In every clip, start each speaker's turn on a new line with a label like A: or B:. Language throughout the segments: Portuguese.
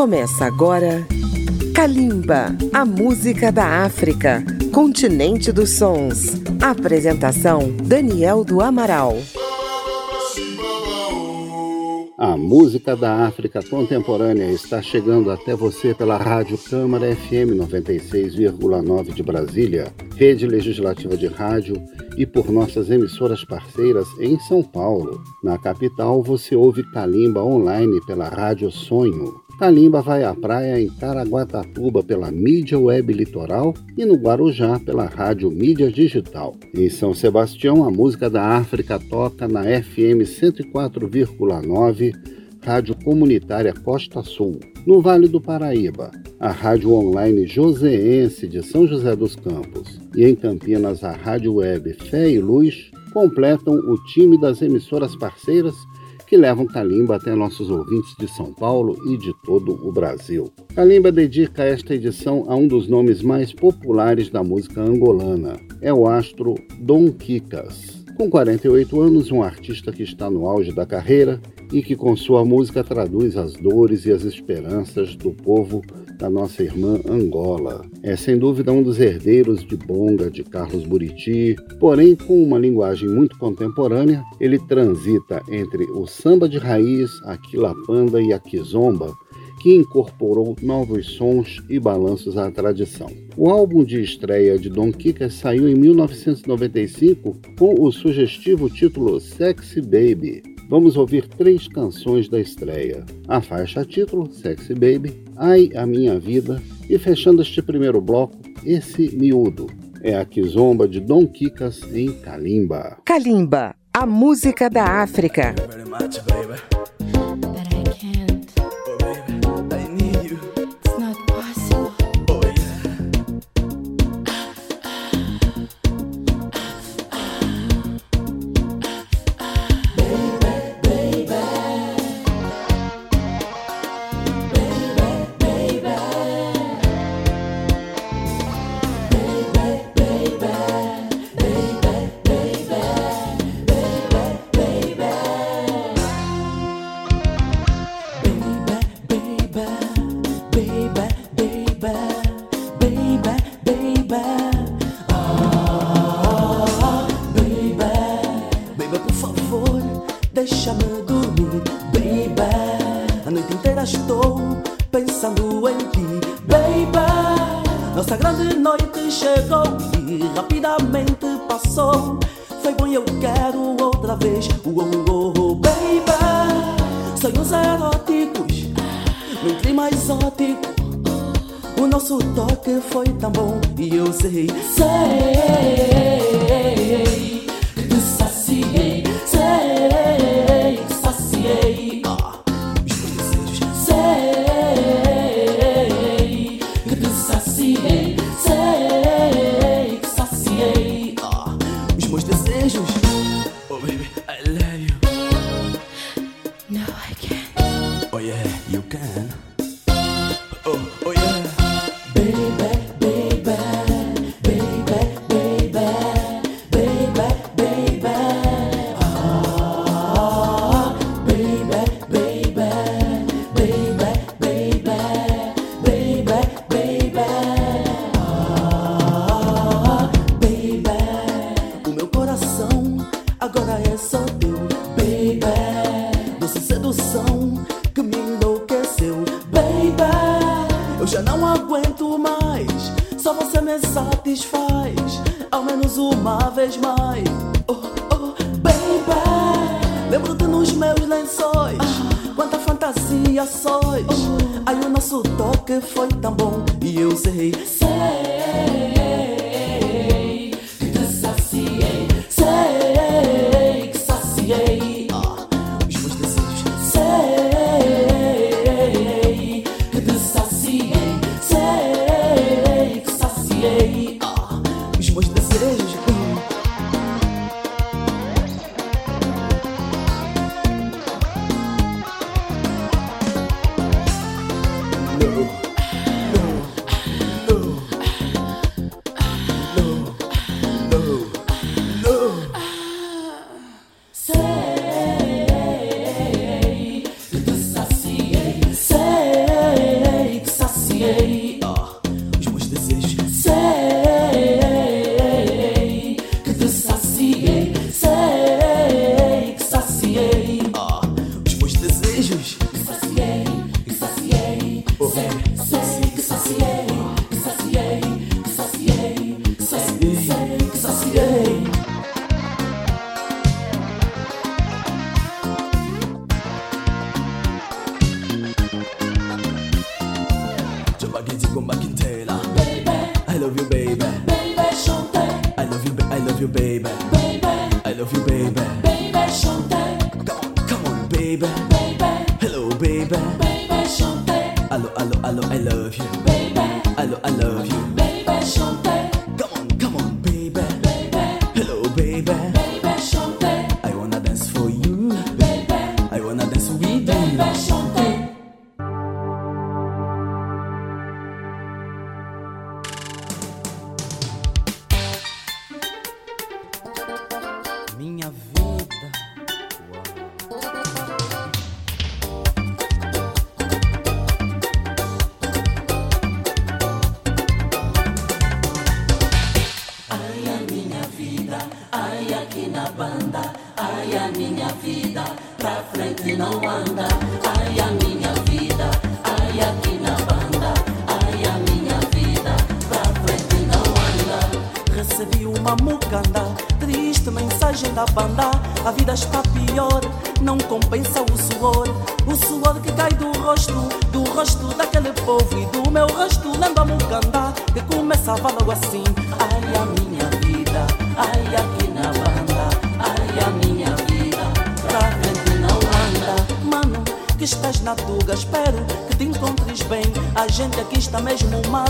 A: Começa agora Kalimba, a música da África, continente dos sons. Apresentação Daniel do Amaral.
B: A música da África contemporânea está chegando até você pela Rádio Câmara FM 96,9 de Brasília, rede legislativa de rádio e por nossas emissoras parceiras em São Paulo. Na capital, você ouve Calimba online pela Rádio Sonho. Calimba vai à praia em Caraguatatuba pela mídia web litoral e no Guarujá pela rádio mídia digital. Em São Sebastião, a música da África toca na FM 104,9, rádio comunitária Costa Sul. No Vale do Paraíba, a rádio online Joseense de São José dos Campos e em Campinas a rádio web Fé e Luz completam o time das emissoras parceiras que levam Kalimba até nossos ouvintes de São Paulo e de todo o Brasil. Kalimba dedica esta edição a um dos nomes mais populares da música angolana. É o astro Dom Kikas. Com 48 anos, um artista que está no auge da carreira e que com sua música traduz as dores e as esperanças do povo da nossa irmã Angola. É sem dúvida um dos herdeiros de Bonga, de Carlos Buriti, porém com uma linguagem muito contemporânea, ele transita entre o samba de raiz, a quilapanda e a kizomba, que incorporou novos sons e balanços à tradição. O álbum de estreia de Don Kika saiu em 1995 com o sugestivo título Sexy Baby. Vamos ouvir três canções da estreia. A faixa título, Sexy Baby, Ai a Minha Vida e fechando este primeiro bloco, Esse Miúdo. É a Kizomba de Dom Kikas em Kalimba.
A: Kalimba, a música da África. Uh, oh, oh.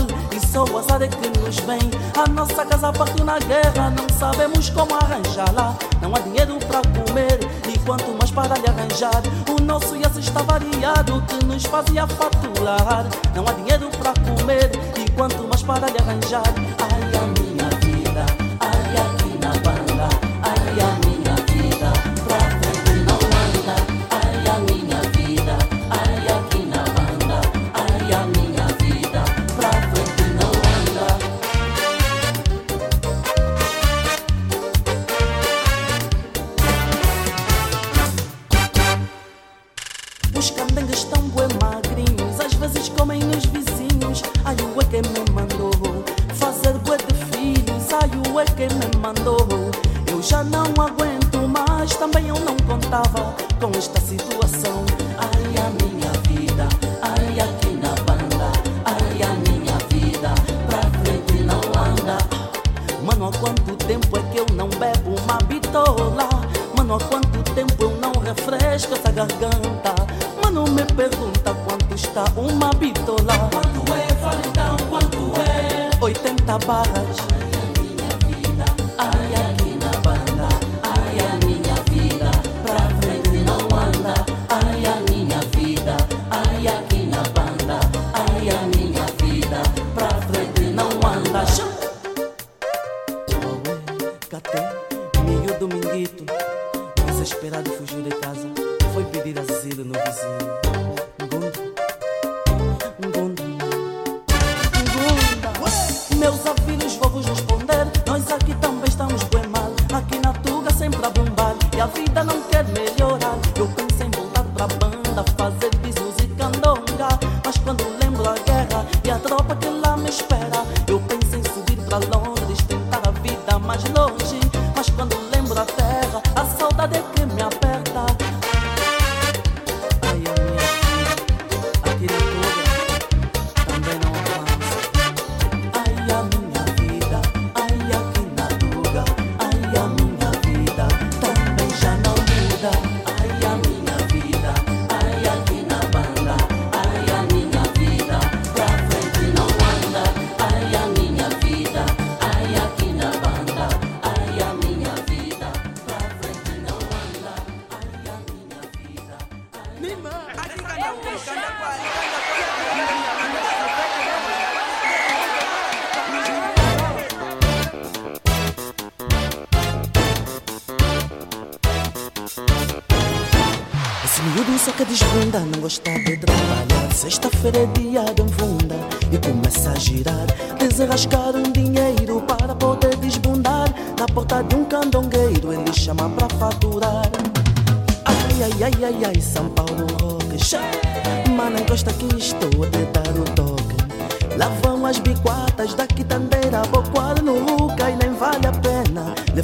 A: mal e só o azar é que nos vem. A nossa casa partiu na guerra, não sabemos como arranjá-la. Não há dinheiro para comer e quanto mais para lhe arranjar. O nosso ia está variado que nos fazia faturar. Não há dinheiro para comer e quanto mais para lhe arranjar.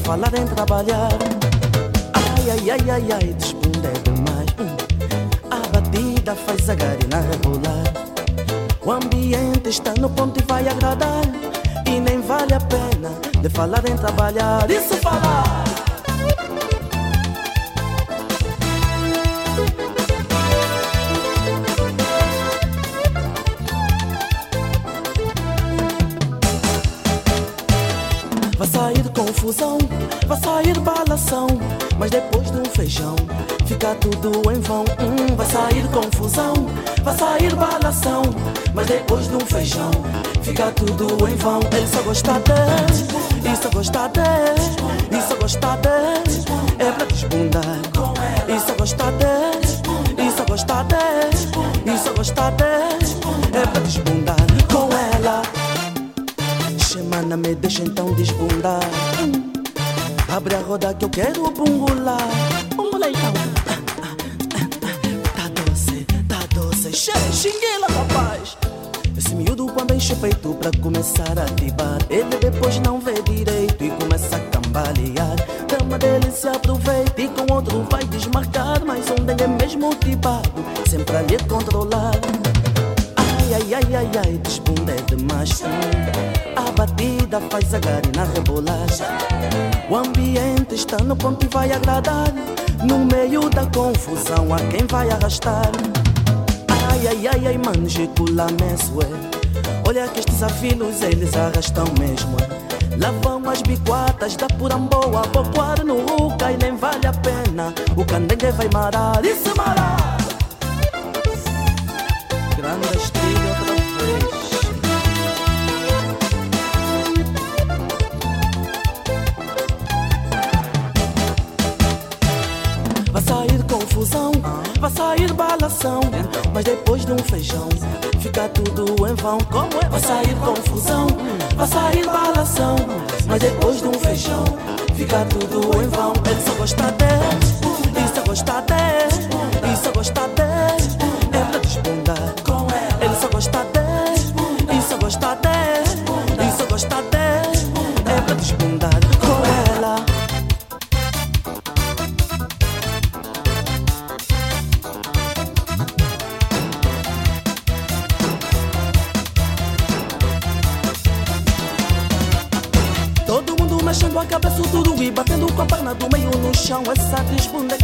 A: falar em trabalhar. Ai, ai, ai, ai, ai, desbunda é demais. Hum. A batida faz a garina regular. O ambiente está no ponto e vai agradar. E nem vale a pena de falar em trabalhar. Isso falar! confusão vai sair balação, mas depois de um feijão fica tudo em vão. Hum, vai sair confusão, vai sair balação, mas depois de um feijão fica tudo em vão. Ele só gosta de, isso gosta de, isso gosta de, é pra desbundar. Isso gosta de, isso gosta de, isso gosta de, é pra desbundar com ela. Semana me deixa então desbundar. Abre a roda que eu quero bungular. Bungula então. Tá doce, tá doce. Cheio, xinguila, rapaz. Esse miúdo quando enche o peito pra começar a tibar. Ele depois não vê direito e começa a cambalear. Dama dele se aproveita e com outro vai desmarcar. Mas onde é mesmo tibado, sempre a lhe controlar. Ai, ai, ai, ai, desbunda é demais. A batida faz a garina rebolar. O ambiente está no ponto e vai agradar. No meio da confusão, há quem vai arrastar. Ai, ai, ai, ai, manjicula mesmo. é. Olha que estes afilos eles arrastam mesmo. é. Lá vão as biquatas da puramboa, bocoar no ruca e nem vale a pena. O candengue vai marar, isso marar. Sair balação. Mas depois de um feijão, fica tudo em vão. Como é? Vai sair confusão, vai sair balação. Mas depois de um feijão, fica tudo em vão. Ele só gosta de, isso gosta de, isso gosta de, meio no chão. Essa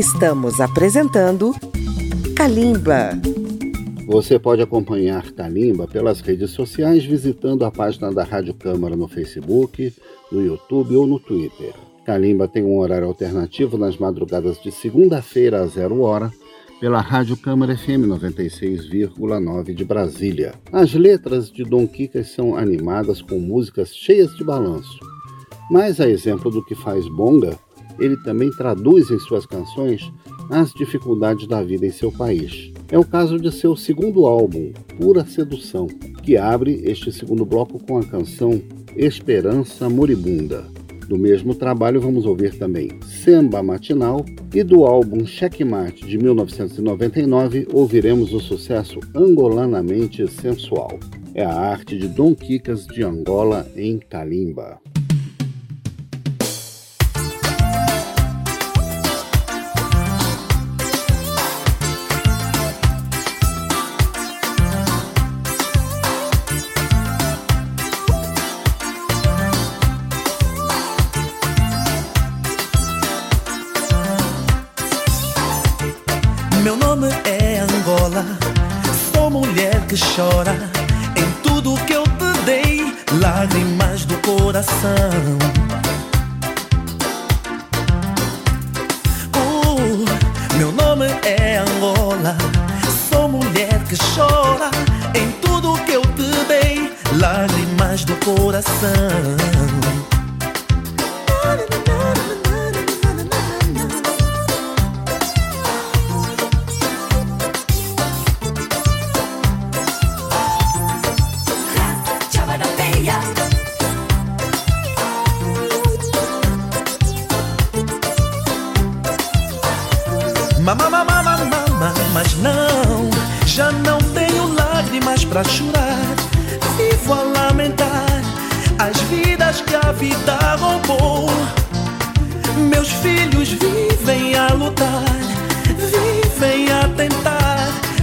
C: Estamos apresentando Kalimba.
B: Você pode acompanhar Kalimba pelas redes sociais visitando a página da Rádio Câmara no Facebook, no YouTube ou no Twitter. Kalimba tem um horário alternativo nas madrugadas de segunda-feira a zero hora pela Rádio Câmara FM 96,9 de Brasília. As letras de Dom Quicas são animadas com músicas cheias de balanço. Mas a exemplo do que faz Bonga, ele também traduz em suas canções as dificuldades da vida em seu país. É o caso de seu segundo álbum, Pura Sedução, que abre este segundo bloco com a canção Esperança Moribunda. Do mesmo trabalho, vamos ouvir também Samba Matinal e do álbum Checkmate de 1999 ouviremos o sucesso Angolanamente Sensual. É a arte de Dom Quicas de Angola em Kalimba.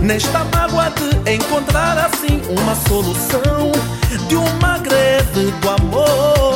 A: Nesta mágoa de encontrar assim uma solução de uma greve do amor.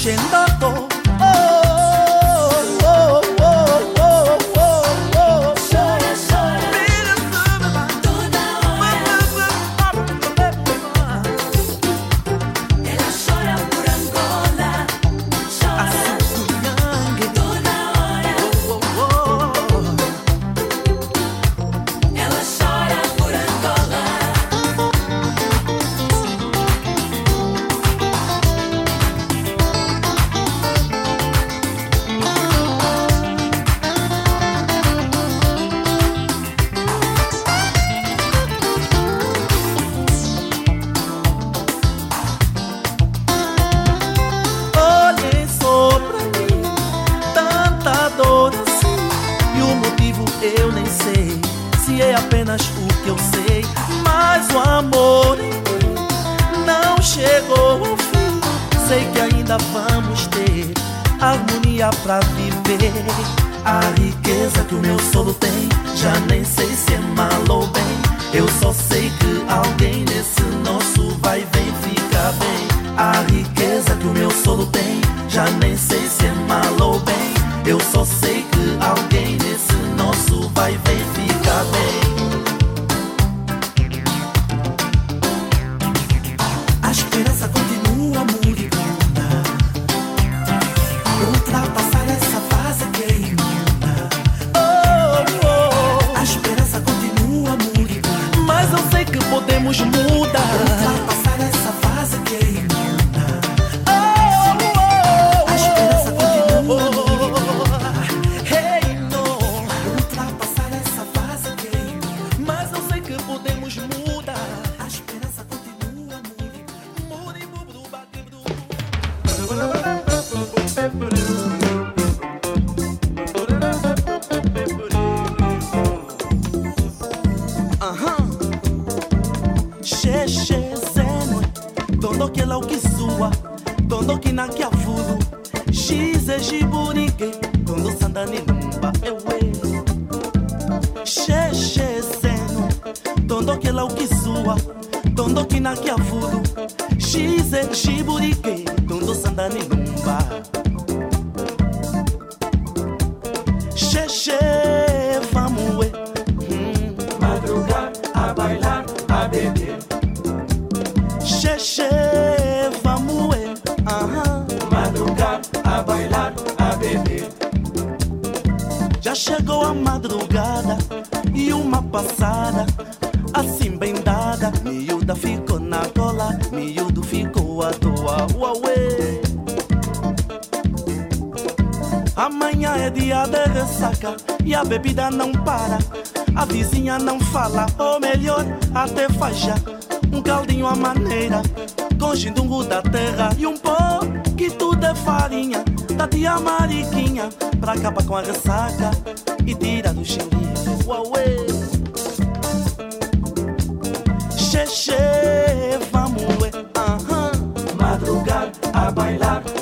A: 全都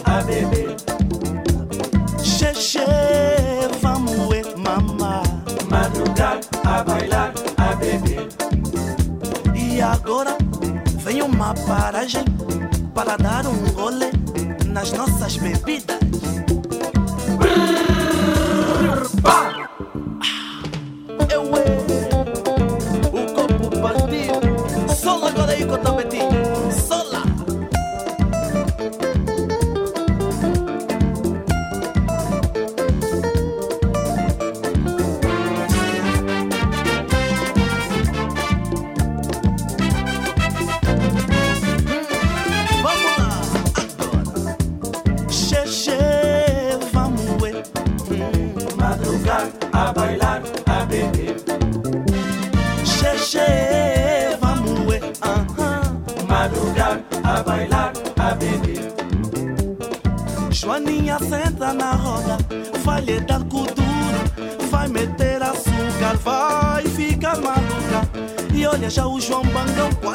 A: a
D: beber.
A: Xexê, vamos, ué, mamá.
D: Madrugar, a bailar, a beber.
A: E agora vem uma paragem para dar um rolê nas nossas bebidas. E olha já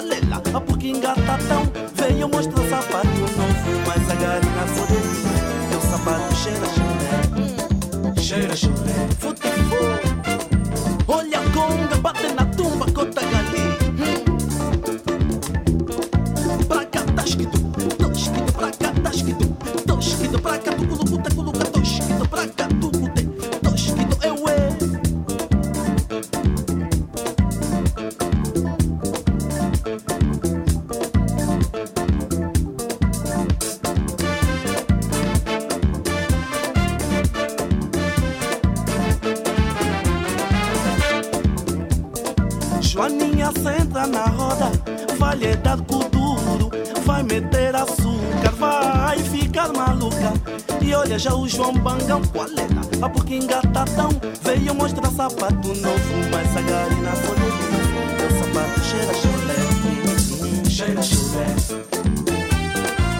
A: duro, vai meter açúcar, vai ficar maluca. E olha já o João Bangão, qual é? A porque engatatão, veio mostrar sapato novo, mas a garina poderia. Meu sapato cheira chulé,
D: Cheira chulé.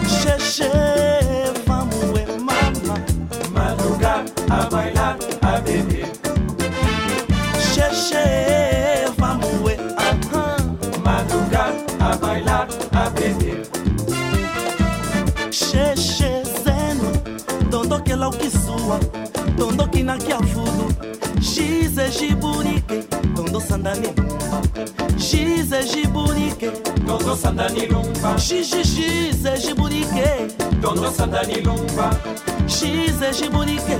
A: xexê, vamos é mama.
D: Madrugar, a bailar, a beber. Bailar, a beber.
A: Xexê, zeno, tondo que lá o que sua, tondo que na que. X é giburique, tondo sandani. X é giburique,
D: Todo sandani
A: X, X é giburique.
D: Todo sandani.
A: X é giburique,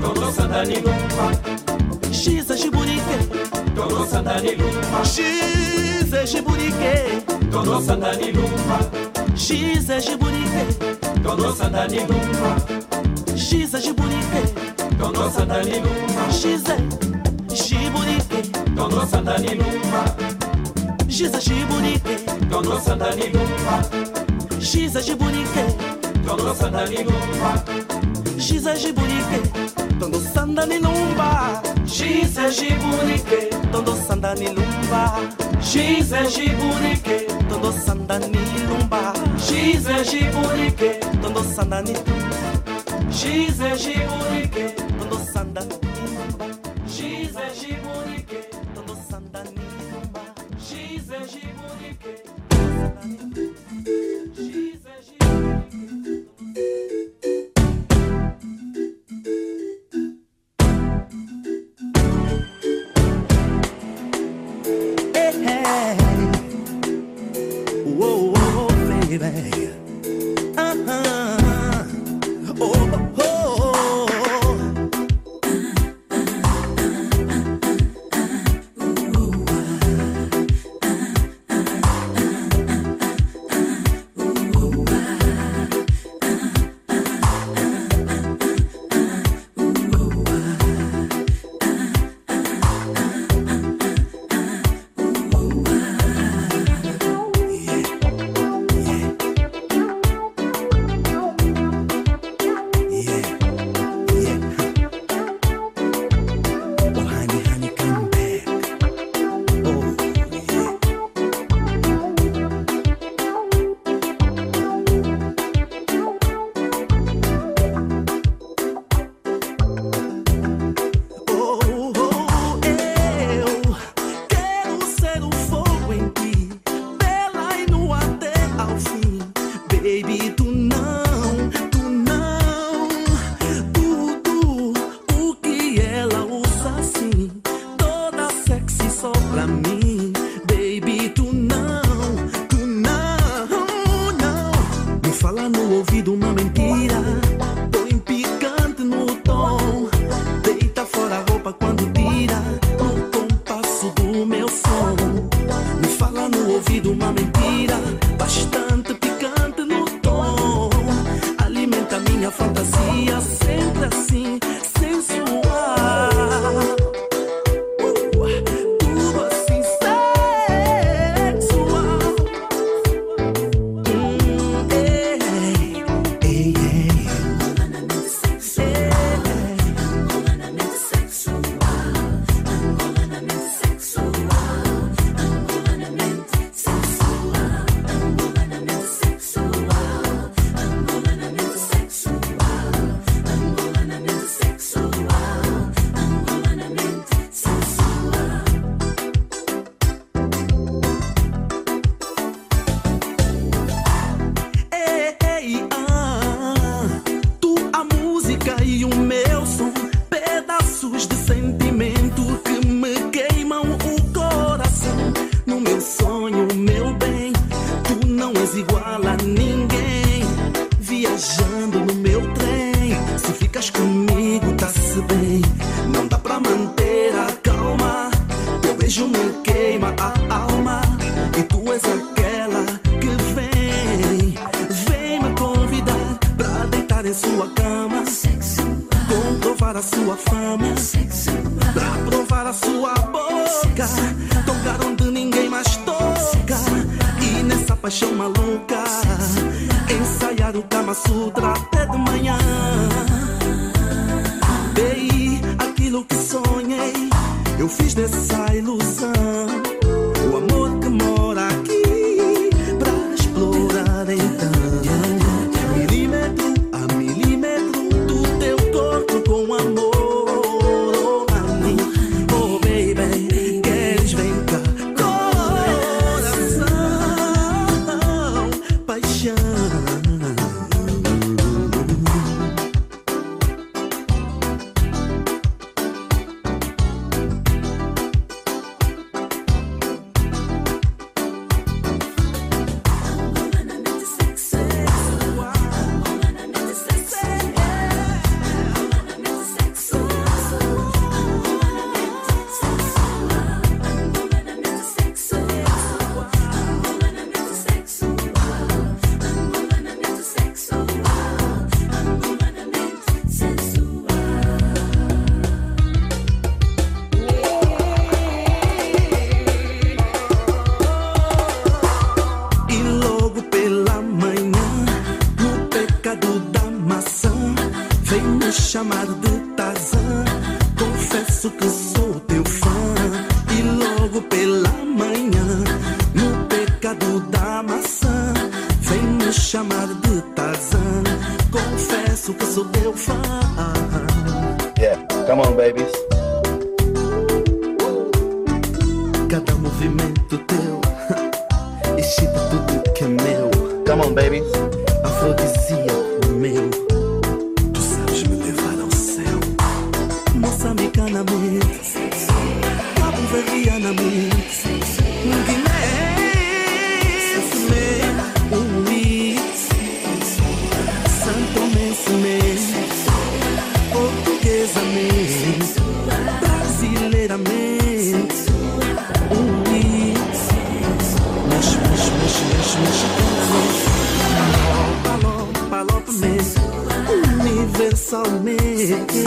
D: Todo sandani.
A: X é giburique.
D: Todo sandani.
A: X é giburique,
D: Todo sandani lumba.
A: X é giburique.
D: Todo sandani lumba.
A: X é giburique,
D: Todo sandani lumba.
A: X é giburique.
D: Todo sandani lumba.
A: X é giburique,
D: Todo sandani lumba.
A: X é giburique.
D: Todo sandani lumba.
A: X é giburique, tondo sandani lumba.
D: X é giburique.
A: Tondo sandani lumba.
D: X é giburique.
A: Tondo sandani lumba.
D: X é giburique.
A: Tondo sandani,
D: X é sonhei,
A: eu fiz dessa
D: ilusão. na mi
A: ngime sime umi
D: santo me sime
A: portuguesa me brasileira me umi mexe mexe mexe palop palop palop me universalmente.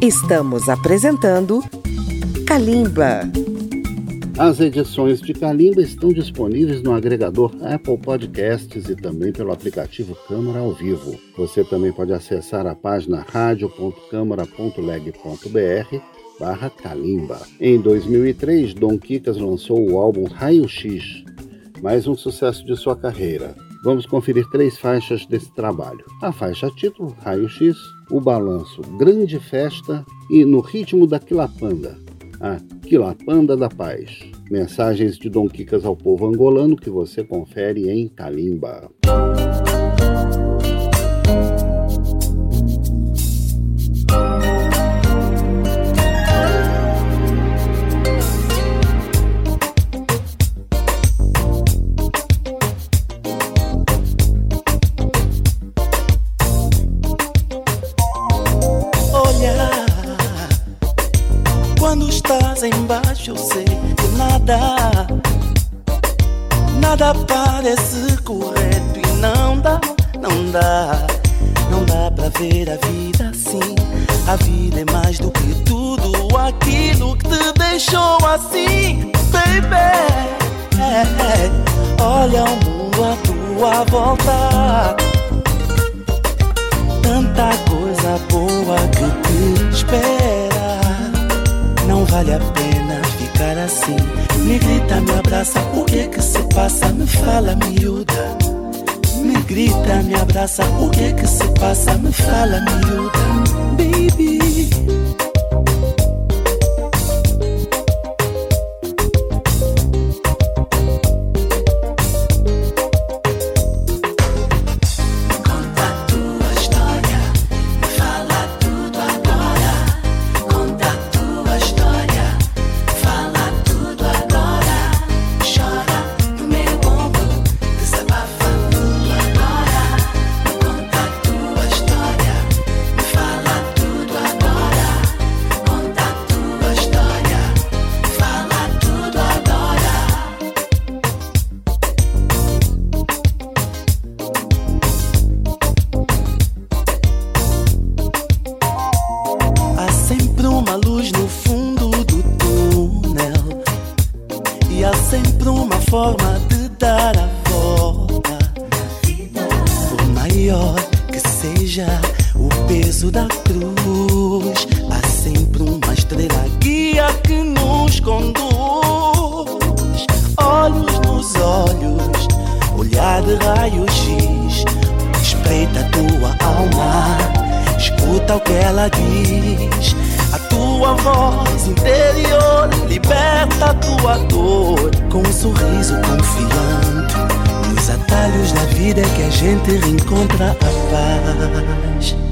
C: Estamos apresentando Kalimba.
B: As edições de Kalimba estão disponíveis no agregador Apple Podcasts e também pelo aplicativo Câmara ao Vivo. Você também pode acessar a página radio.câmara.leg.br barra Kalimba. Em 2003, Dom Kikas lançou o álbum Raio X, mais um sucesso de sua carreira. Vamos conferir três faixas desse trabalho. A faixa título, Raio X, o balanço Grande Festa e No Ritmo da Quilapanda, a Quilapanda da Paz. Mensagens de Dom Quicas ao povo angolano que você confere em Kalimba.
A: Nada parece correto e não dá, não dá. Não dá pra ver a vida assim. A vida é mais do que tudo aquilo que te deixou assim, baby. É, é. Olha o mundo à tua volta. Tanta coisa boa que te espera. Não vale a pena assim. Me grita, me abraça, o que que se passa? Me fala, miúda. Me grita, me abraça, o que que se passa? Me fala, miúda, baby. escuta o que ela diz. A tua voz interior liberta a tua dor. Com um sorriso confiante, nos atalhos da vida é que a gente reencontra a paz.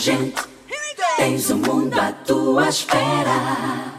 A: Já roubou também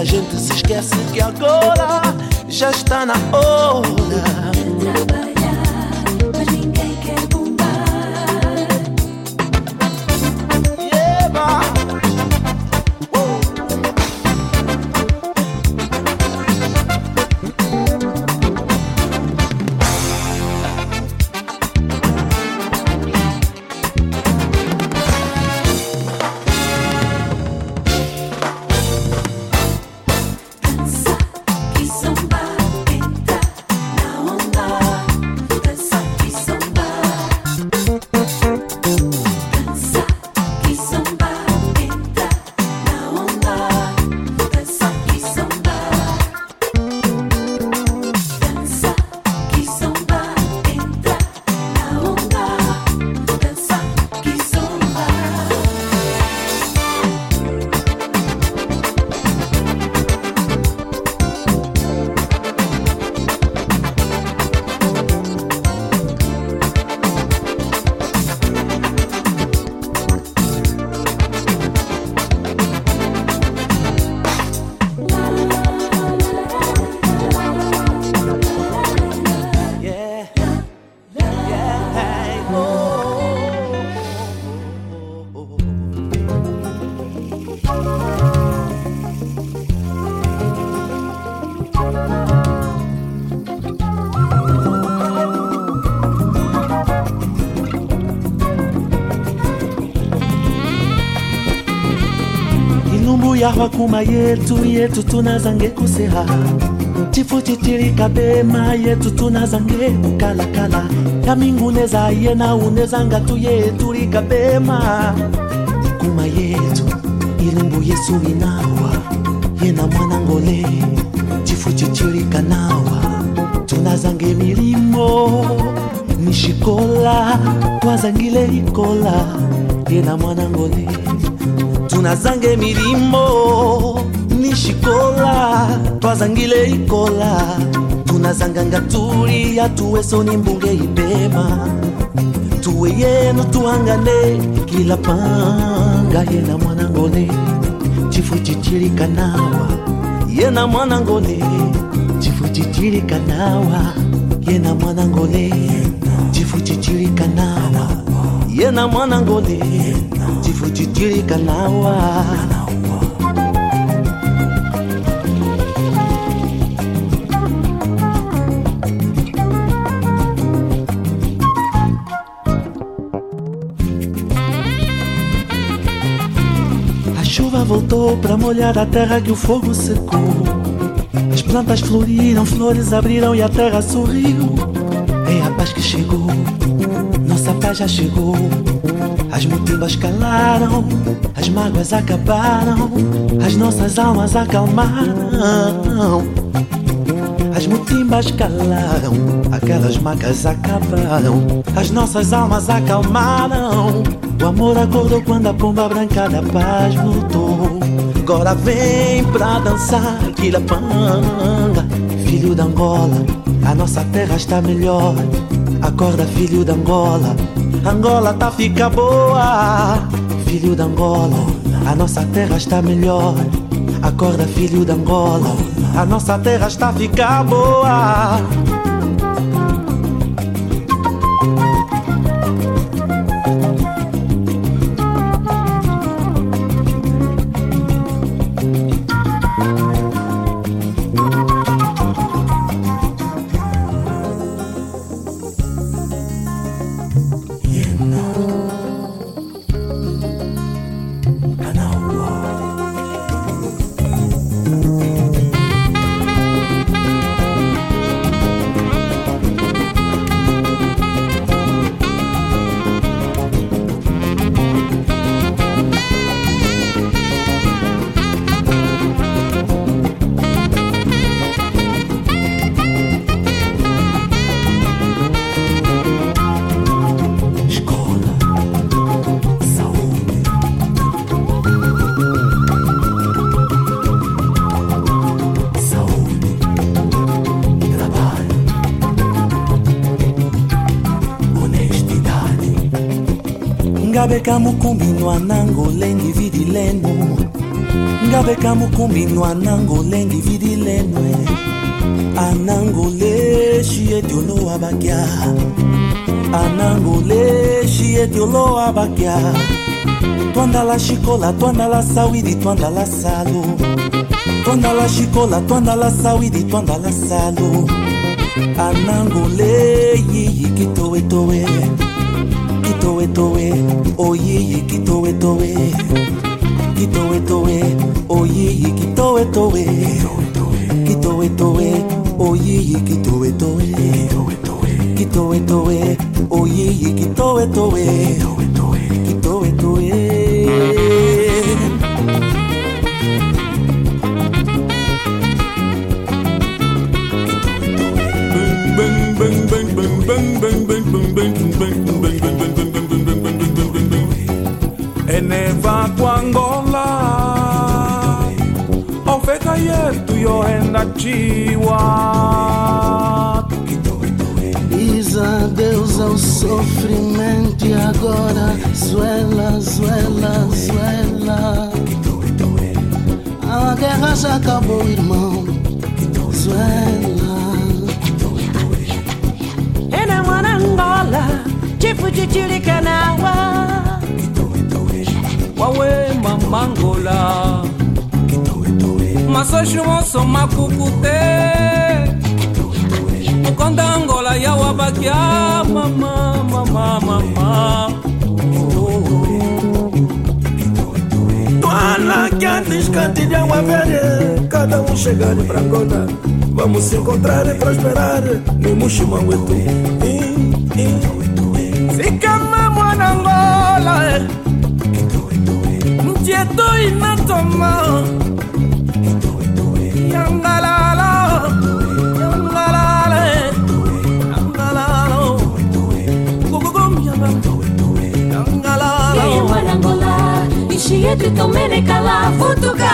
A: a gente se esquece que agora já está na hora.
D: Kuma yetu yetu tunazange kuseha. Tifutitilika bema yetu tunazange kukalakala ye yena unezanga tuyetulika bema. Kuma yetu ilumbu yesu inawa. Yena mwanangole tifutitilika nawa. Tunazange milimo nishikola twazangile ikola. Yena mwanangole tunazange milimo nishikola twazangile ikola. Tunazanganga tuli yatuwesoni mbunge ipema. Tuwe yenu tuhangane kila panga yena mwanangone. Chifu chichilikanawa yena mwanangone. Chifu chichilikanawa yena mwanangone. Chifu chichilikanawa yena Fujitirikanawa A chuva voltou pra molhar a terra que o fogo secou. As plantas floriram, flores abriram e a terra sorriu. É a paz que chegou, nossa paz já chegou. As mutimbas calaram, as mágoas acabaram, as nossas almas acalmaram. As mutimbas calaram, aquelas macas acabaram, as nossas almas acalmaram. O amor acordou quando a pomba branca da paz lutou. Agora vem pra dançar Quilapanga, filho da Angola. A nossa terra está melhor. Acorda, filho da Angola. Angola tá fica boa, filho da Angola. A nossa terra está melhor. Acorda, filho da Angola. A nossa terra está fica boa. ngabeka mokumbinwa nango lengi vidi leno ngabeka mokumbinwa nango lengi vidi lenwe. Anangoleshi ete olowa bakya. Anangoleshi ete olowa bakya. Twandala shikola twandala sawidi twandala salo. Twandala shikola twandala sawidi twandala salo. Anangole yiyi kitowetowe towe towe, oye yiki towe towe. Ki towe towe, oye yiki towe towe. Ki towe towe, oye yiki towe towe. Ki towe towe, oye
E: yiki towe towe. Ki towe chiwa
F: Isa Deus ao sofrimento e agora Zuela, zuela, zuela. A guerra já acabou, irmão Zuela.
G: Ena mwana Angola Chifu chichirikanawa
E: wawe mamangola masoshimo soma O mokonda angola yawa bakia mama mama mama
A: Fala que antes cante de água velha Cada um chegando pra Angola eh. Vamos se encontrar e prosperar No
E: Muximão e tu Fica mesmo na Angola
G: Tietoi na tomar nchi yetu tomenekala vutuka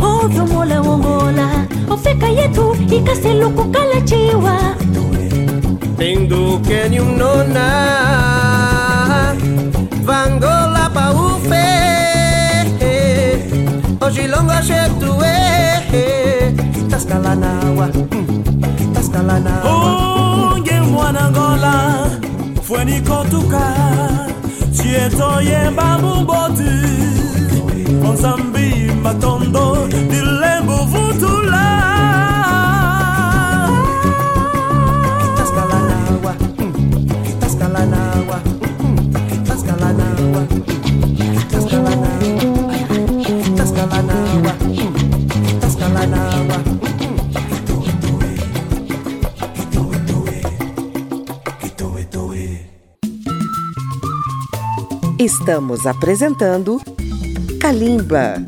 G: ovomola wongola ofeka yetu
E: ikaselukukalachiwa endukeni mnona kilongo chetu kitaskala nawa kitaskala hmm. nawa
A: onge mwana ngola fweni kotuka. Sietoyemba muboti onsambi matondo dilembu vutula
E: kitaskala nawa kitaskala hmm.
C: nawa Estamos apresentando Kalimba.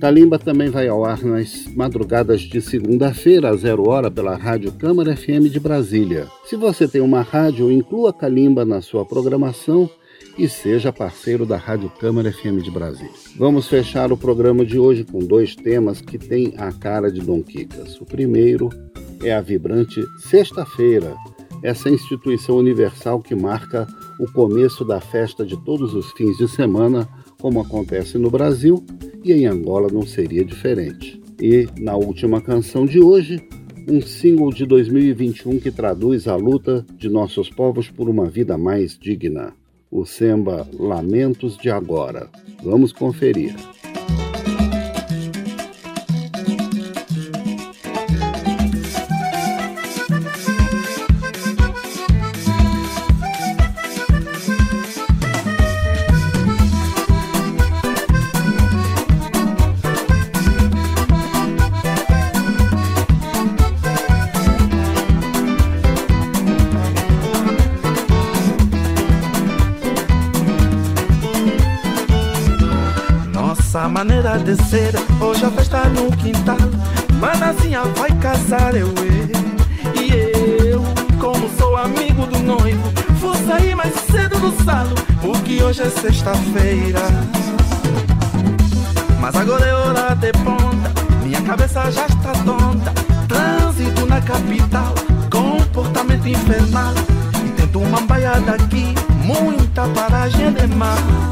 B: Kalimba também vai ao ar nas madrugadas de segunda-feira, a zero hora, pela Rádio Câmara FM de Brasília. Se você tem uma rádio, inclua Kalimba na sua programação e seja parceiro da Rádio Câmara FM de Brasília. Vamos fechar o programa de hoje com dois temas que têm a cara de Dom Quicas. O primeiro é a vibrante Sexta-feira, essa instituição universal que marca o começo da festa de todos os fins de semana, como acontece no Brasil e em Angola não seria diferente. E na última canção de hoje, um single de 2021 que traduz a luta de nossos povos por uma vida mais digna. O samba Lamentos de Agora. Vamos conferir.
A: No quintal Manazinha vai casar eu E eu, como sou amigo do noivo Vou sair mais cedo do salo Porque hoje é sexta-feira. Mas agora é hora de ponta Minha cabeça já está tonta. Trânsito na capital Comportamento infernal. Tento uma baia daqui Muita paragem de mar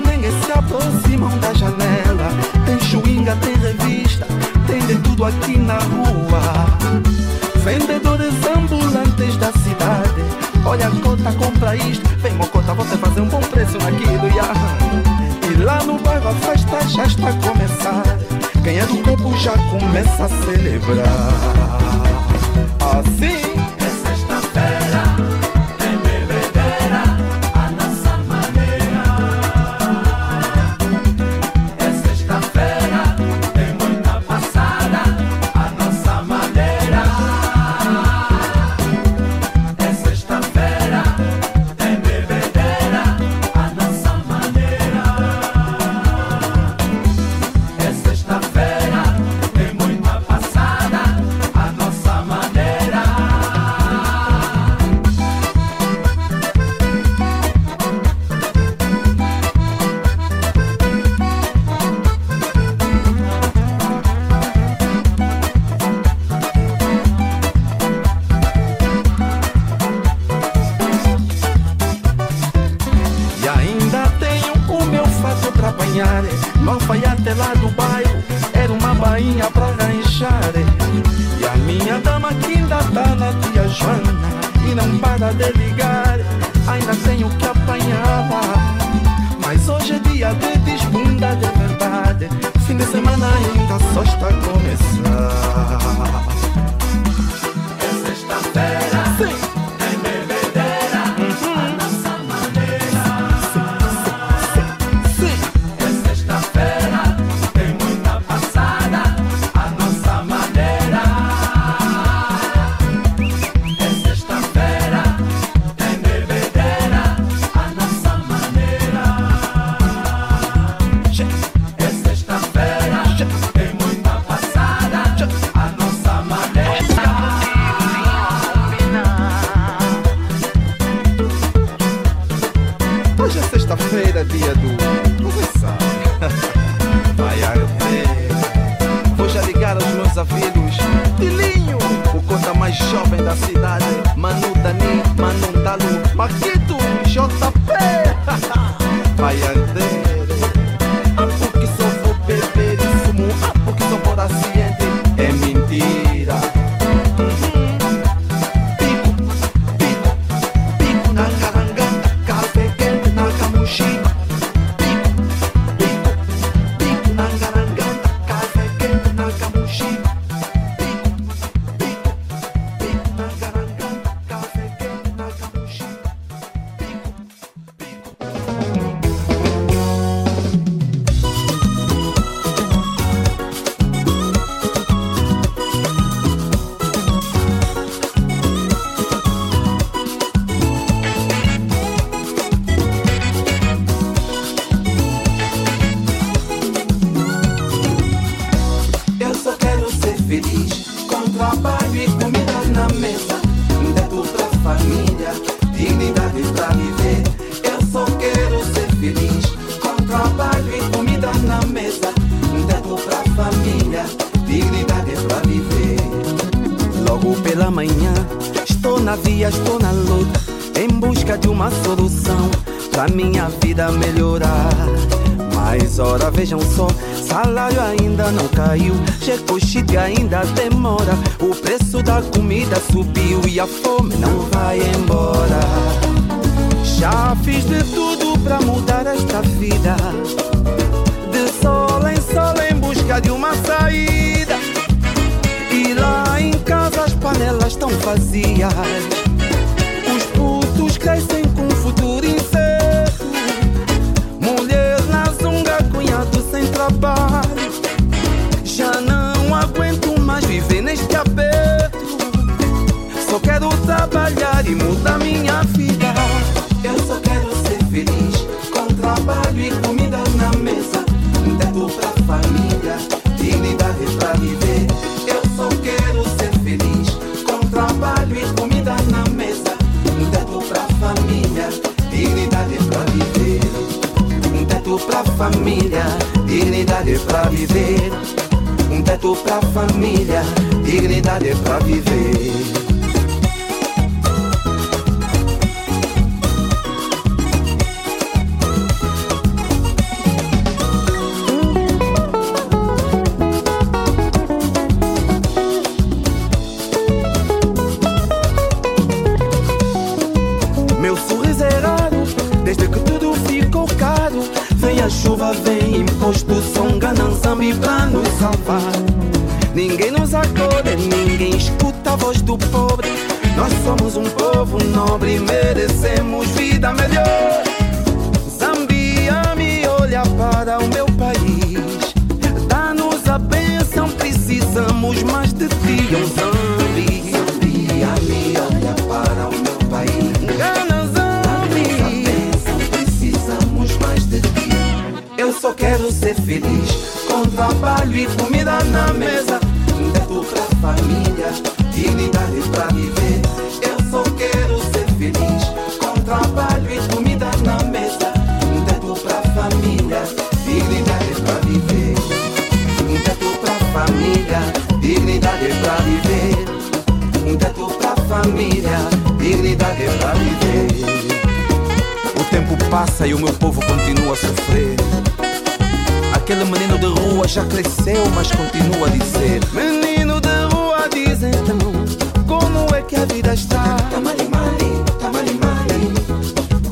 A: canengues se aproximam da janela. Tem chuinga, tem revista, tem de tudo aqui na rua. Vendedores ambulantes da cidade. Olha a cota, compra isto. Vem, mocota, você fazer um bom preço naquilo. E, e lá no bairro a festa já está a começar. Quem é do campo já começa a celebrar. Assim. jovem da cidade. Manu Dani, Manu Dalu, Maxi casa as panelas estão vazias. Os putos crescem com um futuro incerto. Mulher na zunga, cunhado sem trabalho. Já não aguento mais viver neste aperto. Só quero trabalhar e mudar minha vida. Família, dignidade pra viver. Um teto pra família, dignidade pra viver. Voz do pobre. Nós somos um povo nobre, merecemos vida melhor. Zambia, me olha para o meu país. Dá-nos a bênção, precisamos mais de ti, um Zambi. Zambia, me olha para o meu país. Gana Zambi. Precisamos mais de ti. Eu só quero ser feliz com trabalho e comida na mesa. Teto pra família, dignidade pra viver. Eu só quero ser feliz com trabalho e comida na mesa. Um teto pra família, dignidade pra viver. Um teto pra família, dignidade pra viver. Um teto pra família, dignidade pra viver. O tempo passa e o meu povo continua a sofrer. Aquele menino de rua já cresceu, mas continua a dizer: Menino é está? Tamali mali, tamali mali,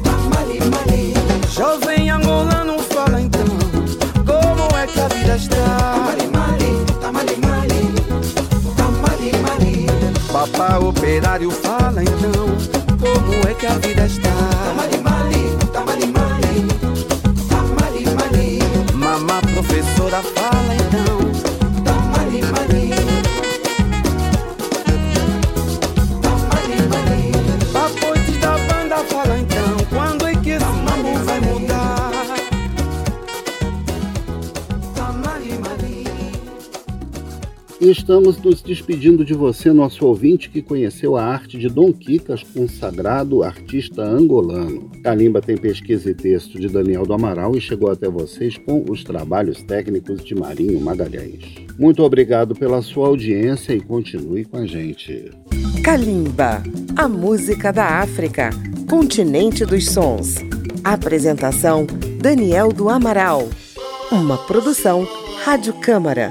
A: tamali mali. Jovem angolano, fala então, como é que a vida está? Tamali mali, tamali mali, tamali mali. Papá operário, fala então, como é que a vida está?
B: Estamos nos despedindo de você, nosso ouvinte que conheceu a arte de Dom Quicas, consagrado artista angolano. Calimba tem pesquisa e texto de Daniel do Amaral e chegou até vocês com os trabalhos técnicos de Marinho Magalhães. Muito obrigado pela sua audiência e continue com a gente.
C: Kalimba, a música da África, continente dos sons. Apresentação: Daniel do Amaral. Uma produção Rádio Câmara,